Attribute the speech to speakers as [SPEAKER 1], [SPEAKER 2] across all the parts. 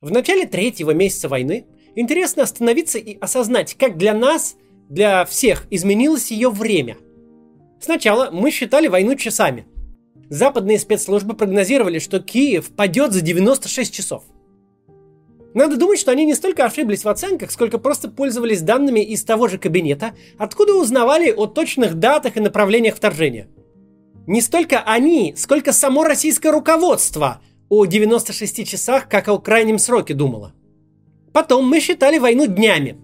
[SPEAKER 1] В начале третьего месяца войны интересно остановиться и осознать, как для нас, для всех, изменилось ее время. Сначала мы считали войну часами. Западные спецслужбы прогнозировали, что Киев падет за 96 часов. Надо думать, что они не столько ошиблись в оценках, сколько просто пользовались данными из того же кабинета, откуда узнавали о точных датах и направлениях вторжения. Не столько они, сколько само российское руководство о 96 часах, как о крайнем сроке думало. Потом мы считали войну днями.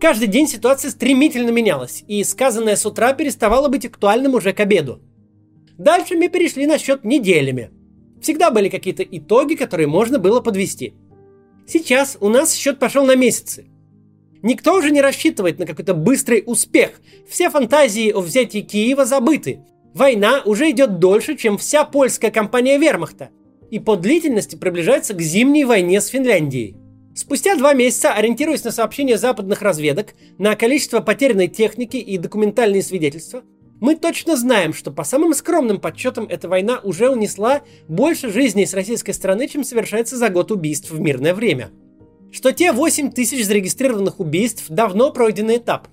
[SPEAKER 1] Каждый день ситуация стремительно менялась, и сказанное с утра переставало быть актуальным уже к обеду. Дальше мы перешли на счет неделями. Всегда были какие-то итоги, которые можно было подвести. Сейчас у нас счет пошел на месяцы. Никто уже не рассчитывает на какой-то быстрый успех. Все фантазии о взятии Киева забыты. Война уже идет дольше, чем вся польская кампания вермахта. И по длительности приближается к зимней войне с Финляндией. Спустя два месяца, ориентируясь на сообщения западных разведок, на количество потерянной техники и документальные свидетельства, мы точно знаем, что по самым скромным подсчетам эта война уже унесла больше жизней с российской стороны, чем совершается за год убийств в мирное время. Что те 8 тысяч зарегистрированных убийств давно пройденный этап.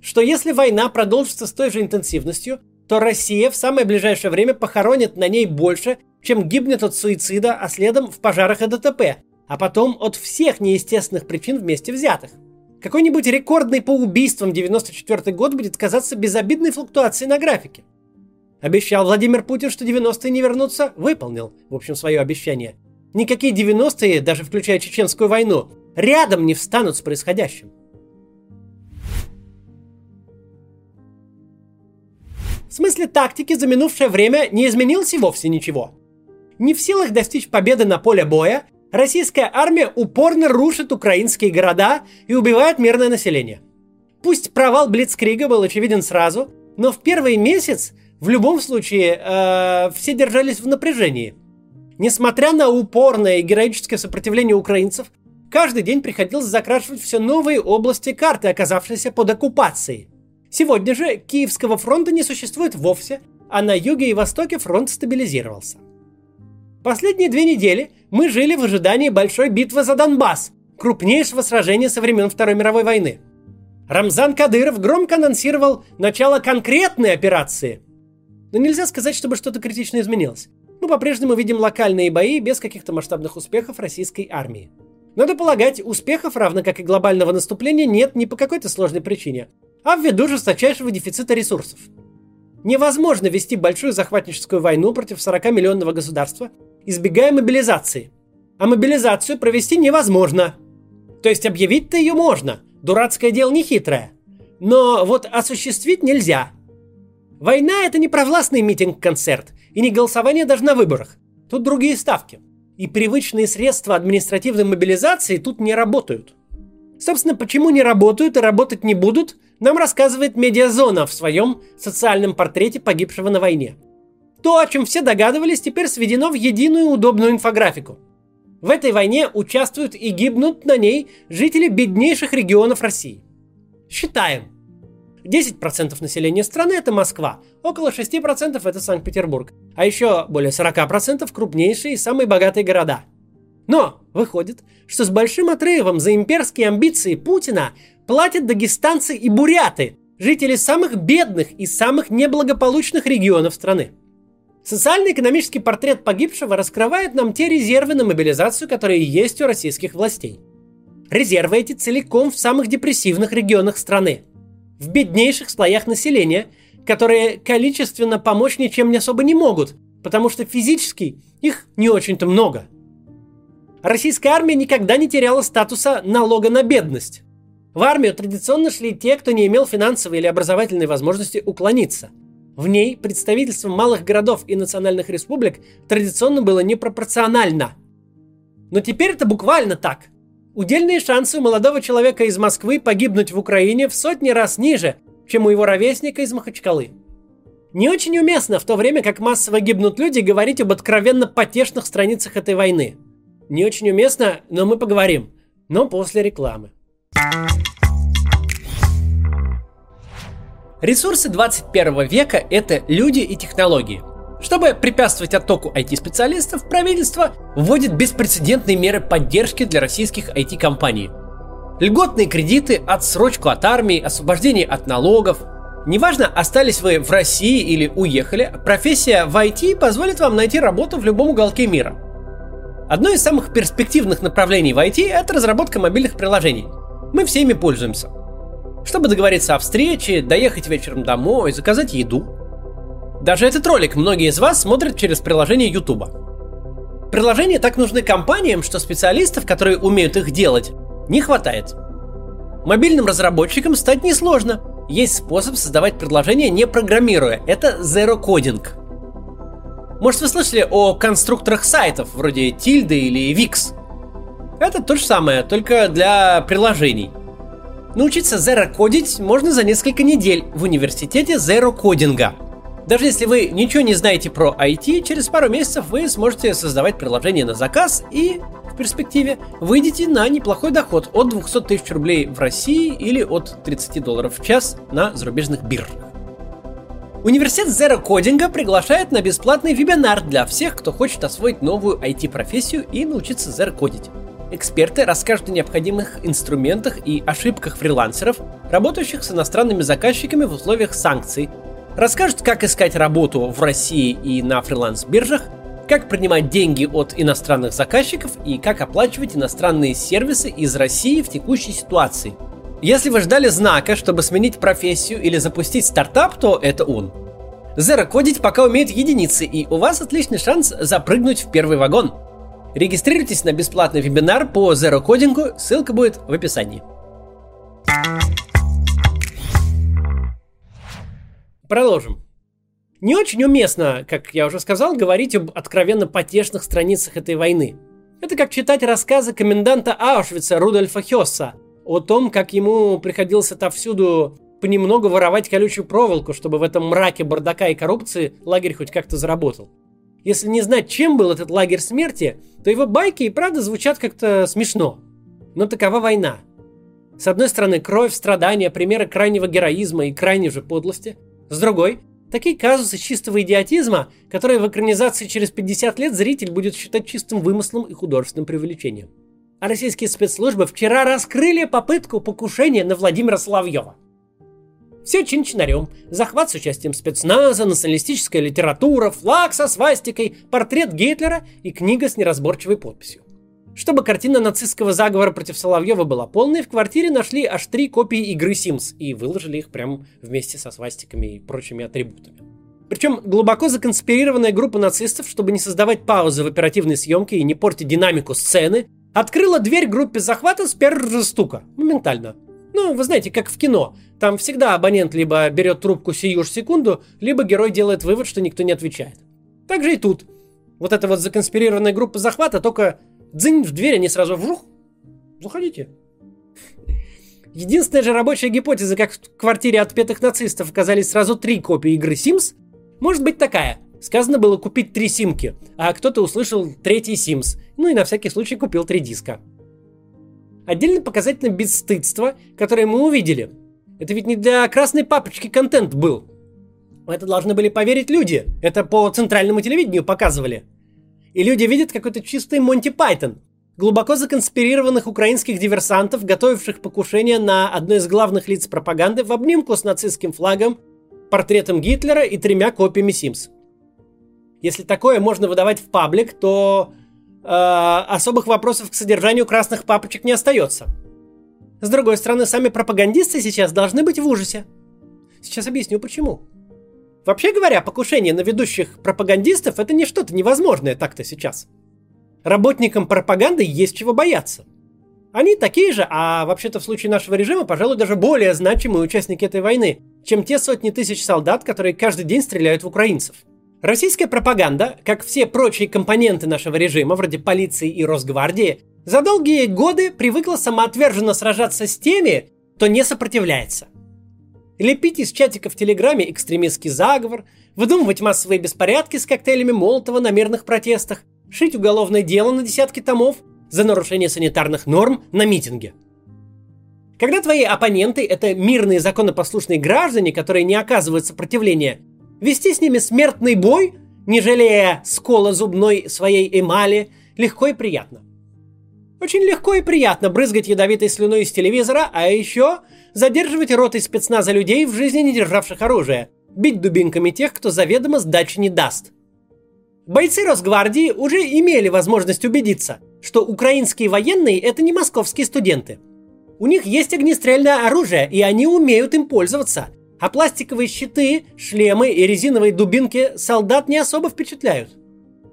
[SPEAKER 1] Что если война продолжится с той же интенсивностью, то Россия в самое ближайшее время похоронит на ней больше, чем гибнет от суицида, а следом в пожарах и ДТП – а потом от всех неестественных причин вместе взятых. Какой-нибудь рекордный по убийствам 94 год будет казаться безобидной флуктуацией на графике. Обещал Владимир Путин, что 90-е не вернутся, выполнил, в общем, свое обещание. Никакие 90-е, даже включая Чеченскую войну, рядом не встанут с происходящим. В смысле тактики за минувшее время не изменилось и вовсе ничего. Не в силах достичь победы на поле боя, Российская армия упорно рушит украинские города и убивает мирное население. Пусть провал Блицкрига был очевиден сразу, но в первый месяц в любом случае э, все держались в напряжении. Несмотря на упорное и героическое сопротивление украинцев, каждый день приходилось закрашивать все новые области карты, оказавшиеся под оккупацией. Сегодня же Киевского фронта не существует вовсе, а на юге и востоке фронт стабилизировался. Последние две недели мы жили в ожидании большой битвы за Донбасс, крупнейшего сражения со времен Второй мировой войны. Рамзан Кадыров громко анонсировал начало конкретной операции. Но нельзя сказать, чтобы что-то критично изменилось. Мы по-прежнему видим локальные бои без каких-то масштабных успехов российской армии. Надо полагать, успехов, равно как и глобального наступления, нет не по какой-то сложной причине, а ввиду жесточайшего дефицита ресурсов. Невозможно вести большую захватническую войну против 40-миллионного государства, избегая мобилизации. А мобилизацию провести невозможно. То есть объявить-то ее можно. Дурацкое дело не хитрое. Но вот осуществить нельзя. Война это не провластный митинг-концерт и не голосование даже на выборах. Тут другие ставки. И привычные средства административной мобилизации тут не работают. Собственно, почему не работают и работать не будут, нам рассказывает Медиазона в своем социальном портрете погибшего на войне – то, о чем все догадывались, теперь сведено в единую удобную инфографику. В этой войне участвуют и гибнут на ней жители беднейших регионов России. Считаем. 10% населения страны это Москва, около 6% это Санкт-Петербург, а еще более 40% крупнейшие и самые богатые города. Но выходит, что с большим отрывом за имперские амбиции Путина платят дагестанцы и буряты, жители самых бедных и самых неблагополучных регионов страны. Социально-экономический портрет погибшего раскрывает нам те резервы на мобилизацию, которые есть у российских властей. Резервы эти целиком в самых депрессивных регионах страны. В беднейших слоях населения, которые количественно помочь ничем не особо не могут, потому что физически их не очень-то много. Российская армия никогда не теряла статуса налога на бедность. В армию традиционно шли те, кто не имел финансовой или образовательной возможности уклониться – в ней представительство малых городов и национальных республик традиционно было непропорционально. Но теперь это буквально так. Удельные шансы у молодого человека из Москвы погибнуть в Украине в сотни раз ниже, чем у его ровесника из Махачкалы. Не очень уместно в то время, как массово гибнут люди, говорить об откровенно потешных страницах этой войны. Не очень уместно, но мы поговорим. Но после рекламы. Ресурсы 21 века – это люди и технологии. Чтобы препятствовать оттоку IT-специалистов, правительство вводит беспрецедентные меры поддержки для российских IT-компаний. Льготные кредиты, отсрочку от армии, освобождение от налогов. Неважно, остались вы в России или уехали, профессия в IT позволит вам найти работу в любом уголке мира. Одно из самых перспективных направлений в IT – это разработка мобильных приложений. Мы всеми пользуемся. Чтобы договориться о встрече, доехать вечером домой, заказать еду. Даже этот ролик многие из вас смотрят через приложение YouTube. Приложения так нужны компаниям, что специалистов, которые умеют их делать, не хватает. Мобильным разработчикам стать несложно. Есть способ создавать предложения не программируя. Это Zero Coding. Может вы слышали о конструкторах сайтов, вроде Tilda или Wix? Это то же самое, только для приложений. Научиться Zero кодить можно за несколько недель в университете Zero кодинга. Даже если вы ничего не знаете про IT, через пару месяцев вы сможете создавать приложение на заказ и в перспективе выйдете на неплохой доход от 200 тысяч рублей в России или от 30 долларов в час на зарубежных биржах. Университет Zero Coding приглашает на бесплатный вебинар для всех, кто хочет освоить новую IT-профессию и научиться Zero кодить. Эксперты расскажут о необходимых инструментах и ошибках фрилансеров, работающих с иностранными заказчиками в условиях санкций, расскажут, как искать работу в России и на фриланс-биржах, как принимать деньги от иностранных заказчиков и как оплачивать иностранные сервисы из России в текущей ситуации. Если вы ждали знака, чтобы сменить профессию или запустить стартап, то это он. Zero кодить пока умеет единицы, и у вас отличный шанс запрыгнуть в первый вагон. Регистрируйтесь на бесплатный вебинар по Zero кодингу, ссылка будет в описании. Продолжим. Не очень уместно, как я уже сказал, говорить об откровенно потешных страницах этой войны. Это как читать рассказы коменданта Аушвица Рудольфа Хесса о том, как ему приходилось отовсюду понемногу воровать колючую проволоку, чтобы в этом мраке бардака и коррупции лагерь хоть как-то заработал. Если не знать, чем был этот лагерь смерти, то его байки и правда звучат как-то смешно. Но такова война. С одной стороны, кровь, страдания, примеры крайнего героизма и крайней же подлости – с другой, такие казусы чистого идиотизма, которые в экранизации через 50 лет зритель будет считать чистым вымыслом и художественным преувеличением. А российские спецслужбы вчера раскрыли попытку покушения на Владимира Соловьева. Все чин-чинарем. Захват с участием спецназа, националистическая литература, флаг со свастикой, портрет Гитлера и книга с неразборчивой подписью. Чтобы картина нацистского заговора против Соловьева была полной, в квартире нашли аж три копии игры Sims и выложили их прямо вместе со свастиками и прочими атрибутами. Причем глубоко законспирированная группа нацистов, чтобы не создавать паузы в оперативной съемке и не портить динамику сцены, открыла дверь группе захвата с первого стука. Моментально. Ну, вы знаете, как в кино. Там всегда абонент либо берет трубку сию же секунду, либо герой делает вывод, что никто не отвечает. Так же и тут. Вот эта вот законспирированная группа захвата только дзынь в дверь, они сразу вжух, заходите. Единственная же рабочая гипотеза, как в квартире отпетых нацистов оказались сразу три копии игры Sims, может быть такая. Сказано было купить три симки, а кто-то услышал третий Sims, ну и на всякий случай купил три диска. Отдельно показательно бесстыдство, которое мы увидели. Это ведь не для красной папочки контент был. Это должны были поверить люди. Это по центральному телевидению показывали. И люди видят какой-то чистый Монти Пайтон. Глубоко законспирированных украинских диверсантов, готовивших покушение на одно из главных лиц пропаганды в обнимку с нацистским флагом, портретом Гитлера и тремя копиями Симс. Если такое можно выдавать в паблик, то э, особых вопросов к содержанию красных папочек не остается. С другой стороны, сами пропагандисты сейчас должны быть в ужасе. Сейчас объясню почему. Вообще говоря, покушение на ведущих пропагандистов это не что-то невозможное так-то сейчас. Работникам пропаганды есть чего бояться. Они такие же, а вообще-то в случае нашего режима, пожалуй, даже более значимые участники этой войны, чем те сотни тысяч солдат, которые каждый день стреляют в украинцев. Российская пропаганда, как все прочие компоненты нашего режима, вроде полиции и Росгвардии, за долгие годы привыкла самоотверженно сражаться с теми, кто не сопротивляется. Лепить из чатика в Телеграме экстремистский заговор, выдумывать массовые беспорядки с коктейлями Молотова на мирных протестах, шить уголовное дело на десятки томов за нарушение санитарных норм на митинге. Когда твои оппоненты – это мирные законопослушные граждане, которые не оказывают сопротивления, вести с ними смертный бой не жалея скола зубной своей эмали, легко и приятно. Очень легко и приятно брызгать ядовитой слюной из телевизора, а еще задерживать роты спецназа людей в жизни не державших оружия, бить дубинками тех, кто заведомо сдачи не даст. Бойцы Росгвардии уже имели возможность убедиться, что украинские военные – это не московские студенты. У них есть огнестрельное оружие, и они умеют им пользоваться – а пластиковые щиты, шлемы и резиновые дубинки солдат не особо впечатляют.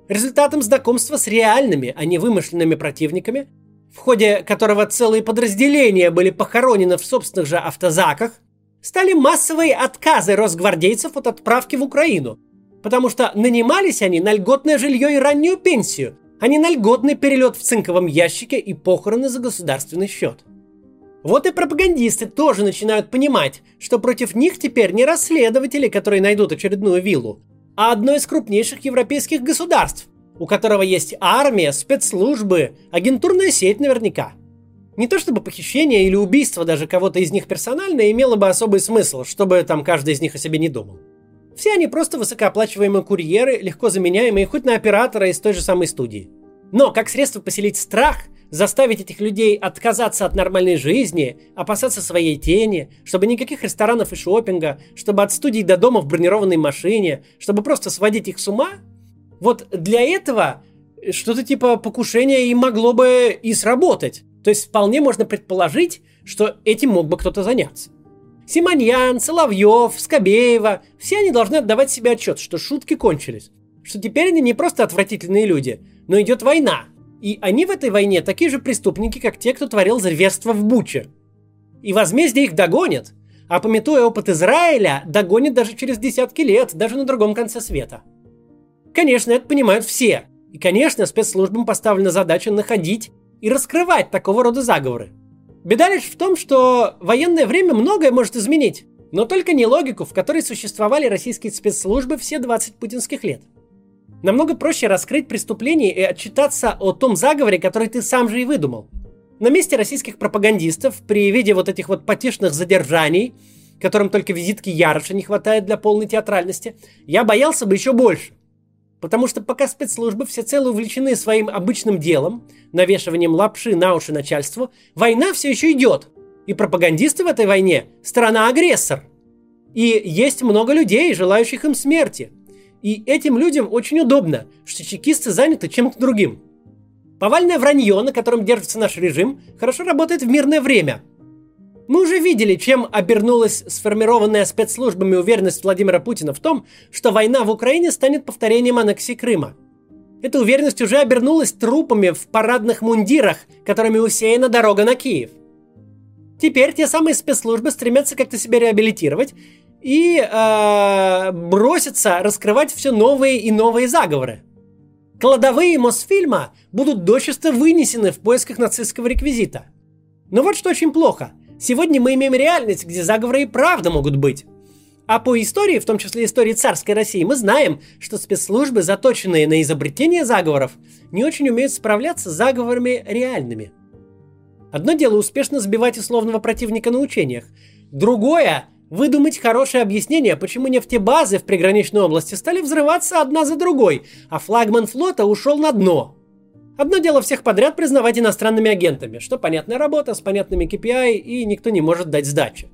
[SPEAKER 1] Результатом знакомства с реальными, а не вымышленными противниками, в ходе которого целые подразделения были похоронены в собственных же автозаках, стали массовые отказы росгвардейцев от отправки в Украину, потому что нанимались они на льготное жилье и раннюю пенсию, а не на льготный перелет в цинковом ящике и похороны за государственный счет. Вот и пропагандисты тоже начинают понимать, что против них теперь не расследователи, которые найдут очередную виллу, а одно из крупнейших европейских государств, у которого есть армия, спецслужбы, агентурная сеть наверняка. Не то чтобы похищение или убийство даже кого-то из них персонально имело бы особый смысл, чтобы там каждый из них о себе не думал. Все они просто высокооплачиваемые курьеры, легко заменяемые хоть на оператора из той же самой студии. Но как средство поселить страх – заставить этих людей отказаться от нормальной жизни, опасаться своей тени, чтобы никаких ресторанов и шопинга, чтобы от студий до дома в бронированной машине, чтобы просто сводить их с ума, вот для этого что-то типа покушения и могло бы и сработать. То есть вполне можно предположить, что этим мог бы кто-то заняться. Симоньян, Соловьев, Скобеева, все они должны отдавать себе отчет, что шутки кончились. Что теперь они не просто отвратительные люди, но идет война, и они в этой войне такие же преступники, как те, кто творил зверство в Буче. И возмездие их догонит, а пометуя опыт Израиля, догонит даже через десятки лет, даже на другом конце света. Конечно, это понимают все. И, конечно, спецслужбам поставлена задача находить и раскрывать такого рода заговоры. Беда лишь в том, что военное время многое может изменить, но только не логику, в которой существовали российские спецслужбы все 20 путинских лет – Намного проще раскрыть преступление и отчитаться о том заговоре, который ты сам же и выдумал. На месте российских пропагандистов при виде вот этих вот потешных задержаний, которым только визитки Яроша не хватает для полной театральности, я боялся бы еще больше. Потому что пока спецслужбы всецело увлечены своим обычным делом, навешиванием лапши на уши начальству, война все еще идет. И пропагандисты в этой войне – страна-агрессор. И есть много людей, желающих им смерти – и этим людям очень удобно, что чекисты заняты чем-то другим. Повальное вранье, на котором держится наш режим, хорошо работает в мирное время. Мы уже видели, чем обернулась сформированная спецслужбами уверенность Владимира Путина в том, что война в Украине станет повторением аннексии Крыма. Эта уверенность уже обернулась трупами в парадных мундирах, которыми усеяна дорога на Киев. Теперь те самые спецслужбы стремятся как-то себя реабилитировать и э, бросится раскрывать все новые и новые заговоры. Кладовые Мосфильма будут дочисто вынесены в поисках нацистского реквизита. Но вот что очень плохо. Сегодня мы имеем реальность, где заговоры и правда могут быть. А по истории, в том числе истории царской России, мы знаем, что спецслужбы, заточенные на изобретение заговоров, не очень умеют справляться с заговорами реальными. Одно дело успешно сбивать условного противника на учениях, другое Выдумать хорошее объяснение, почему нефтебазы в приграничной области стали взрываться одна за другой, а флагман флота ушел на дно. Одно дело всех подряд признавать иностранными агентами, что понятная работа с понятными KPI и никто не может дать сдачи.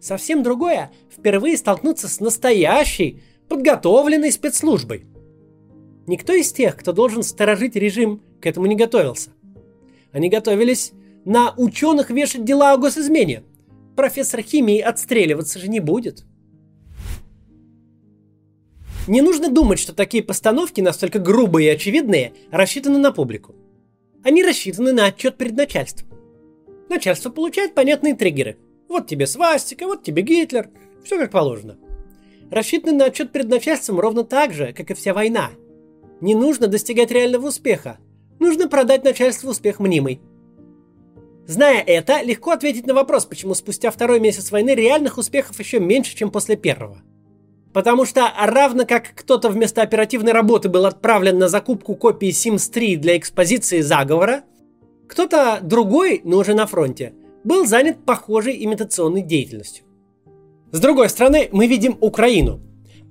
[SPEAKER 1] Совсем другое – впервые столкнуться с настоящей, подготовленной спецслужбой. Никто из тех, кто должен сторожить режим, к этому не готовился. Они готовились на ученых вешать дела о госизмене – профессор химии отстреливаться же не будет. Не нужно думать, что такие постановки, настолько грубые и очевидные, рассчитаны на публику. Они рассчитаны на отчет перед начальством. Начальство получает понятные триггеры. Вот тебе свастика, вот тебе Гитлер. Все как положено. Рассчитаны на отчет перед начальством ровно так же, как и вся война. Не нужно достигать реального успеха. Нужно продать начальству успех мнимый. Зная это, легко ответить на вопрос, почему спустя второй месяц войны реальных успехов еще меньше, чем после первого. Потому что, равно как кто-то вместо оперативной работы был отправлен на закупку копии Sims 3 для экспозиции заговора, кто-то другой, но уже на фронте, был занят похожей имитационной деятельностью. С другой стороны, мы видим Украину.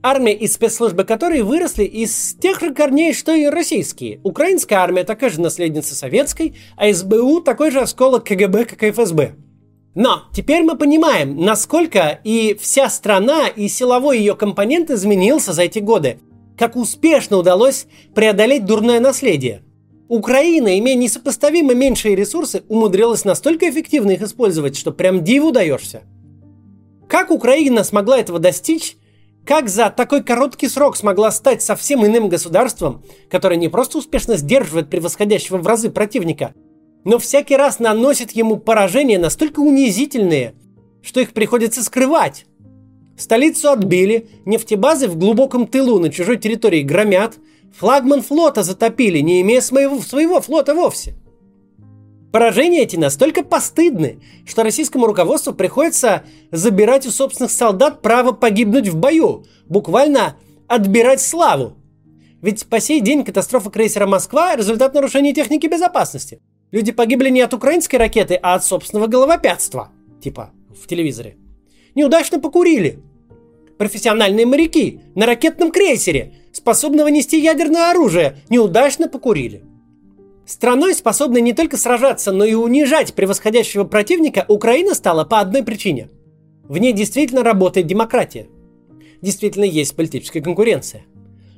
[SPEAKER 1] Армия и спецслужбы которой выросли из тех же корней, что и российские. Украинская армия такая же наследница советской, а СБУ такой же осколок КГБ, как и ФСБ. Но теперь мы понимаем, насколько и вся страна, и силовой ее компонент изменился за эти годы. Как успешно удалось преодолеть дурное наследие. Украина, имея несопоставимо меньшие ресурсы, умудрилась настолько эффективно их использовать, что прям диву даешься. Как Украина смогла этого достичь, как за такой короткий срок смогла стать совсем иным государством, которое не просто успешно сдерживает превосходящего в разы противника, но всякий раз наносит ему поражения настолько унизительные, что их приходится скрывать. Столицу отбили, нефтебазы в глубоком тылу на чужой территории громят, флагман флота затопили, не имея своего, своего флота вовсе – Поражения эти настолько постыдны, что российскому руководству приходится забирать у собственных солдат право погибнуть в бою, буквально отбирать славу. Ведь по сей день катастрофа крейсера «Москва» – результат нарушения техники безопасности. Люди погибли не от украинской ракеты, а от собственного головопятства. Типа в телевизоре. Неудачно покурили. Профессиональные моряки на ракетном крейсере, способного нести ядерное оружие, неудачно покурили. Страной, способной не только сражаться, но и унижать превосходящего противника, Украина стала по одной причине. В ней действительно работает демократия. Действительно есть политическая конкуренция.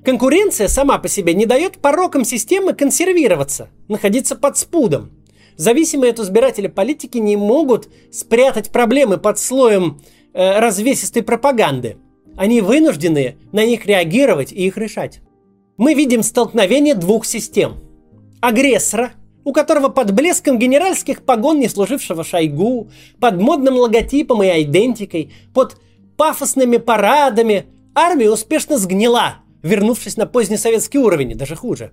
[SPEAKER 1] Конкуренция сама по себе не дает порокам системы консервироваться, находиться под спудом. Зависимые от избирателя политики не могут спрятать проблемы под слоем э, развесистой пропаганды. Они вынуждены на них реагировать и их решать. Мы видим столкновение двух систем – агрессора, у которого под блеском генеральских погон не служившего Шойгу, под модным логотипом и айдентикой, под пафосными парадами армия успешно сгнила, вернувшись на поздний советский уровень, даже хуже.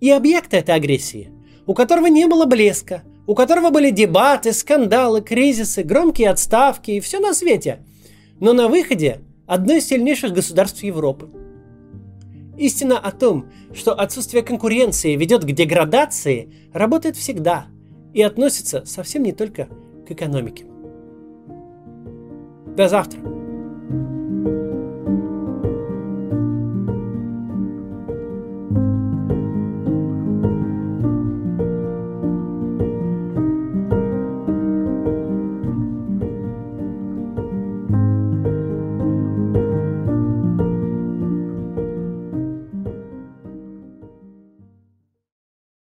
[SPEAKER 1] И объект этой агрессии, у которого не было блеска, у которого были дебаты, скандалы, кризисы, громкие отставки и все на свете. Но на выходе одно из сильнейших государств Европы – Истина о том, что отсутствие конкуренции ведет к деградации, работает всегда и относится совсем не только к экономике. До завтра.